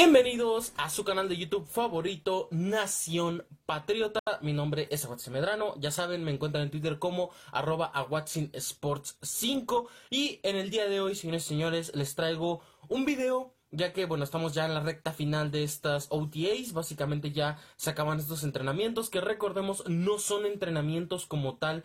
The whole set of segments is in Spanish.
Bienvenidos a su canal de YouTube favorito, Nación Patriota. Mi nombre es Aguatzin Medrano. Ya saben, me encuentran en Twitter como arroba Sports 5. Y en el día de hoy, señores y señores, les traigo un video ya que bueno, estamos ya en la recta final de estas OTAs, básicamente ya se acaban estos entrenamientos que recordemos no son entrenamientos como tal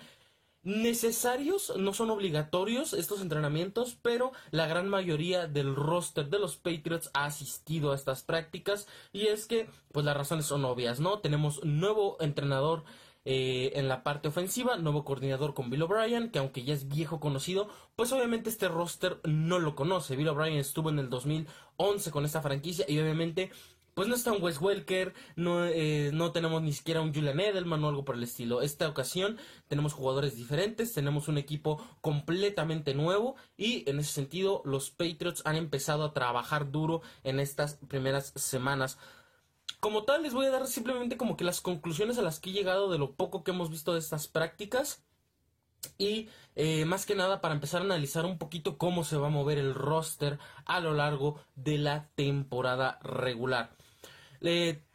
necesarios, no son obligatorios estos entrenamientos, pero la gran mayoría del roster de los Patriots ha asistido a estas prácticas y es que pues las razones son obvias, ¿no? Tenemos nuevo entrenador eh, en la parte ofensiva, nuevo coordinador con Bill O'Brien, que aunque ya es viejo conocido, pues obviamente este roster no lo conoce. Bill O'Brien estuvo en el 2011 con esta franquicia y obviamente pues no está un Wes Welker, no, eh, no tenemos ni siquiera un Julian Edelman o algo por el estilo. Esta ocasión tenemos jugadores diferentes, tenemos un equipo completamente nuevo y en ese sentido los Patriots han empezado a trabajar duro en estas primeras semanas. Como tal, les voy a dar simplemente como que las conclusiones a las que he llegado de lo poco que hemos visto de estas prácticas. Y eh, más que nada para empezar a analizar un poquito cómo se va a mover el roster a lo largo de la temporada regular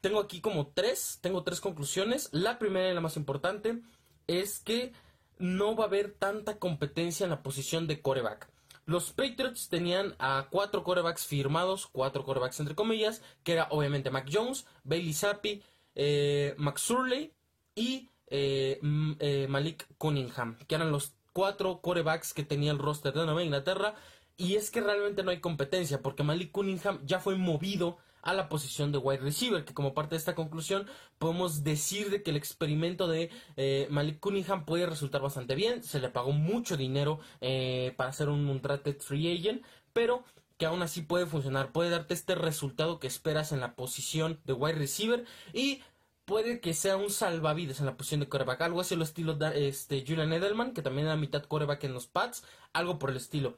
tengo aquí como tres, tengo tres conclusiones. La primera y la más importante es que no va a haber tanta competencia en la posición de coreback. Los Patriots tenían a cuatro corebacks firmados, cuatro corebacks entre comillas, que era obviamente Mac Jones, Bailey Zappi, eh, Max Surley y eh, eh, Malik Cunningham, que eran los cuatro corebacks que tenía el roster de Nueva Inglaterra. Y es que realmente no hay competencia, porque Malik Cunningham ya fue movido a la posición de wide receiver, que como parte de esta conclusión podemos decir de que el experimento de eh, Malik Cunningham puede resultar bastante bien, se le pagó mucho dinero eh, para hacer un undrafted free agent, pero que aún así puede funcionar, puede darte este resultado que esperas en la posición de wide receiver y puede que sea un salvavidas en la posición de coreback, algo así lo estilo de este, Julian Edelman, que también era mitad coreback en los pads, algo por el estilo.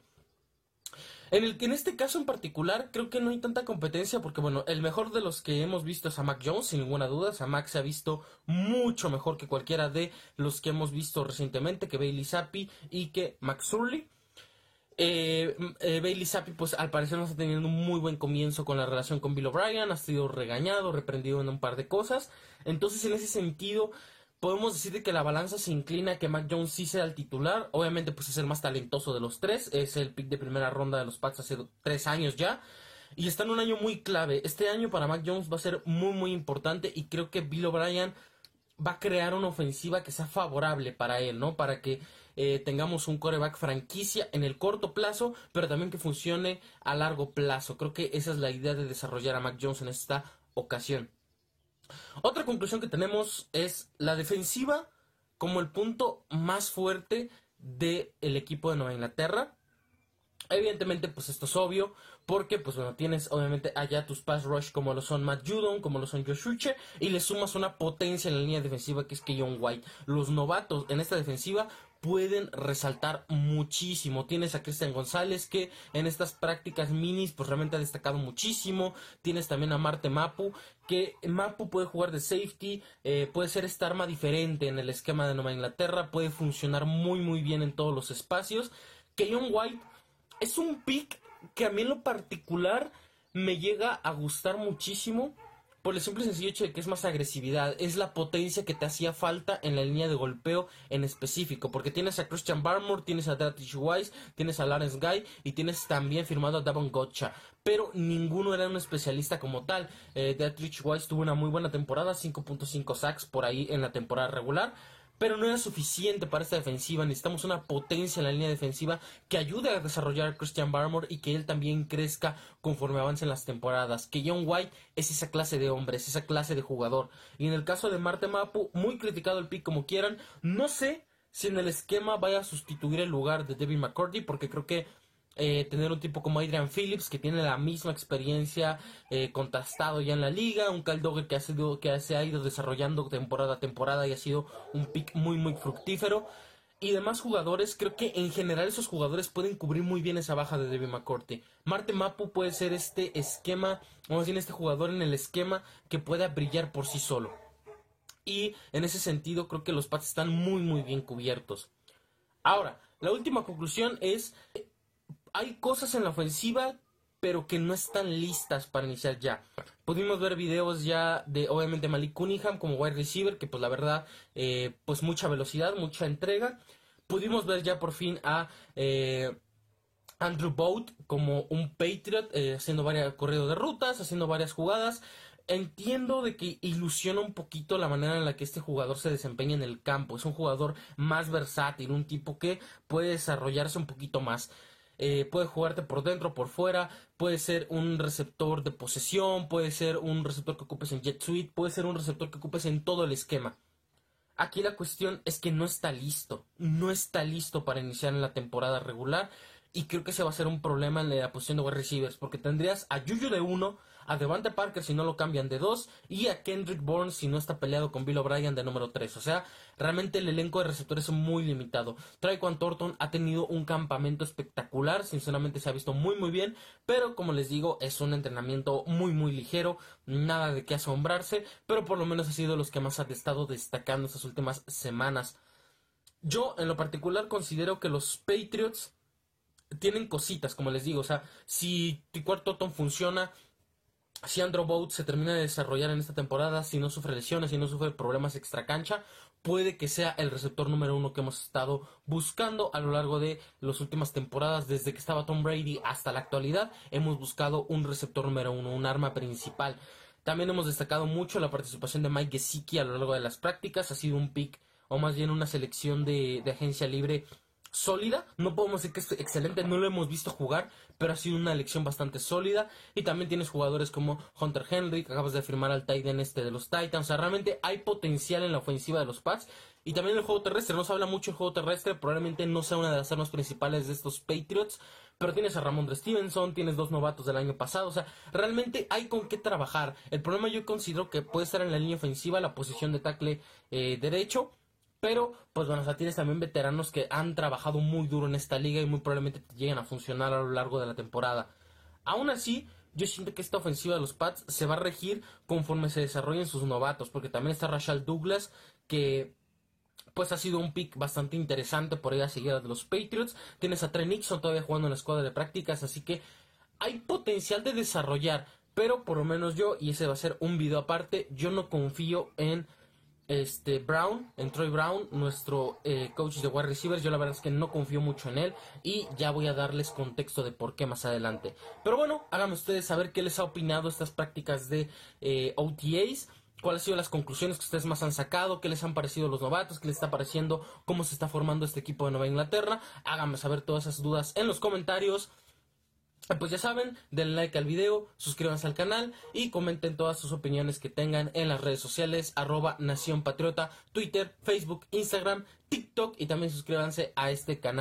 En, el, en este caso en particular, creo que no hay tanta competencia porque, bueno, el mejor de los que hemos visto es a Mac Jones, sin ninguna duda. A Mac se ha visto mucho mejor que cualquiera de los que hemos visto recientemente, que Bailey Zappi y que Max Surley. Eh, eh, Bailey Zappi, pues al parecer no está teniendo un muy buen comienzo con la relación con Bill O'Brien, ha sido regañado, reprendido en un par de cosas. Entonces, en ese sentido, podemos decir que la balanza se inclina a que Mac Jones sí sea el titular. Obviamente, pues es el más talentoso de los tres. Es el pick de primera ronda de los Pats hace tres años ya. Y está en un año muy clave. Este año para Mac Jones va a ser muy, muy importante. Y creo que Bill O'Brien va a crear una ofensiva que sea favorable para él, ¿no? Para que eh, tengamos un coreback franquicia en el corto plazo, pero también que funcione a largo plazo. Creo que esa es la idea de desarrollar a Mac Jones en esta ocasión. Otra conclusión que tenemos es la defensiva como el punto más fuerte del equipo de Nueva Inglaterra. Evidentemente, pues esto es obvio, porque pues bueno, tienes obviamente allá tus pass rush como lo son Matt Judon, como lo son Josh Uche, y le sumas una potencia en la línea defensiva que es John White. Los novatos en esta defensiva pueden resaltar muchísimo. Tienes a Cristian González que en estas prácticas minis pues realmente ha destacado muchísimo. Tienes también a Marte Mapu que Mapu puede jugar de safety, eh, puede ser esta arma diferente en el esquema de Nueva Inglaterra, puede funcionar muy muy bien en todos los espacios. John White es un pick que a mí en lo particular me llega a gustar muchísimo por el simple sencillo hecho de que es más agresividad, es la potencia que te hacía falta en la línea de golpeo en específico, porque tienes a Christian Barmore, tienes a Dietrich Weiss, tienes a Lawrence Guy y tienes también firmado a Davon Gotcha, pero ninguno era un especialista como tal. Eh, Weiss tuvo una muy buena temporada, 5.5 sacks por ahí en la temporada regular, pero no era suficiente para esta defensiva. Necesitamos una potencia en la línea defensiva que ayude a desarrollar a Christian Barmore y que él también crezca conforme avancen las temporadas. Que John White es esa clase de hombre, es esa clase de jugador. Y en el caso de Marte Mapu, muy criticado el pick como quieran, no sé si en el esquema vaya a sustituir el lugar de Devin McCourty, porque creo que eh, tener un tipo como Adrian Phillips, que tiene la misma experiencia, eh, contrastado ya en la liga, un Caldogger que, ha sido, que se ha ido desarrollando temporada a temporada y ha sido un pick muy, muy fructífero. Y demás jugadores, creo que en general esos jugadores pueden cubrir muy bien esa baja de Devin McCourty. Marte Mapu puede ser este esquema, vamos a decir, este jugador en el esquema que pueda brillar por sí solo. Y en ese sentido creo que los Pats están muy muy bien cubiertos. Ahora, la última conclusión es, hay cosas en la ofensiva pero que no están listas para iniciar ya. Pudimos ver videos ya de obviamente Malik Cunningham como wide receiver, que pues la verdad, eh, pues mucha velocidad, mucha entrega. Pudimos ver ya por fin a eh, Andrew Boat como un Patriot, eh, haciendo varios corridos de rutas, haciendo varias jugadas entiendo de que ilusiona un poquito la manera en la que este jugador se desempeña en el campo. Es un jugador más versátil, un tipo que puede desarrollarse un poquito más. Eh, puede jugarte por dentro, por fuera, puede ser un receptor de posesión, puede ser un receptor que ocupes en Jet Suite, puede ser un receptor que ocupes en todo el esquema. Aquí la cuestión es que no está listo, no está listo para iniciar en la temporada regular y creo que ese va a ser un problema en la posición de wide receivers porque tendrías a Yuyu de uno a Devante Parker si no lo cambian de 2 y a Kendrick Bourne si no está peleado con Bill O'Brien de número 3. O sea, realmente el elenco de receptores es muy limitado. Traquan Thornton ha tenido un campamento espectacular, sinceramente se ha visto muy muy bien, pero como les digo, es un entrenamiento muy muy ligero, nada de qué asombrarse, pero por lo menos ha sido los que más han estado destacando estas últimas semanas. Yo en lo particular considero que los Patriots tienen cositas, como les digo, o sea, si Tiquar Thornton funciona, si Andrew Boat se termina de desarrollar en esta temporada, si no sufre lesiones, si no sufre problemas extra cancha, puede que sea el receptor número uno que hemos estado buscando a lo largo de las últimas temporadas, desde que estaba Tom Brady hasta la actualidad, hemos buscado un receptor número uno, un arma principal. También hemos destacado mucho la participación de Mike Gesicki a lo largo de las prácticas, ha sido un pick o más bien una selección de, de agencia libre sólida. No podemos decir que es excelente, no lo hemos visto jugar, pero ha sido una elección bastante sólida. Y también tienes jugadores como Hunter Henry, que acabas de firmar al Titan este de los Titans. O sea, realmente hay potencial en la ofensiva de los Pats. Y también el juego terrestre, no se habla mucho del juego terrestre, probablemente no sea una de las armas principales de estos Patriots. Pero tienes a Ramondre Stevenson, tienes dos novatos del año pasado, o sea, realmente hay con qué trabajar. El problema yo considero que puede estar en la línea ofensiva, la posición de tackle eh, derecho, pero, pues bueno, o tienes también veteranos que han trabajado muy duro en esta liga y muy probablemente te lleguen a funcionar a lo largo de la temporada. Aún así, yo siento que esta ofensiva de los Pats se va a regir conforme se desarrollen sus novatos, porque también está Rashad Douglas, que pues ha sido un pick bastante interesante por ahí a seguir de los Patriots. Tienes a Trey Nixon todavía jugando en la escuadra de prácticas, así que hay potencial de desarrollar, pero por lo menos yo, y ese va a ser un video aparte, yo no confío en este Brown, en Troy Brown, nuestro eh, coach de wide receivers. Yo la verdad es que no confío mucho en él y ya voy a darles contexto de por qué más adelante. Pero bueno, háganme ustedes saber qué les ha opinado estas prácticas de eh, OTAs. ¿Cuáles han sido las conclusiones que ustedes más han sacado? ¿Qué les han parecido los novatos? ¿Qué les está pareciendo? ¿Cómo se está formando este equipo de Nueva Inglaterra? Háganme saber todas esas dudas en los comentarios. Pues ya saben, denle like al video, suscríbanse al canal y comenten todas sus opiniones que tengan en las redes sociales, arroba Nación Patriota, Twitter, Facebook, Instagram, TikTok y también suscríbanse a este canal.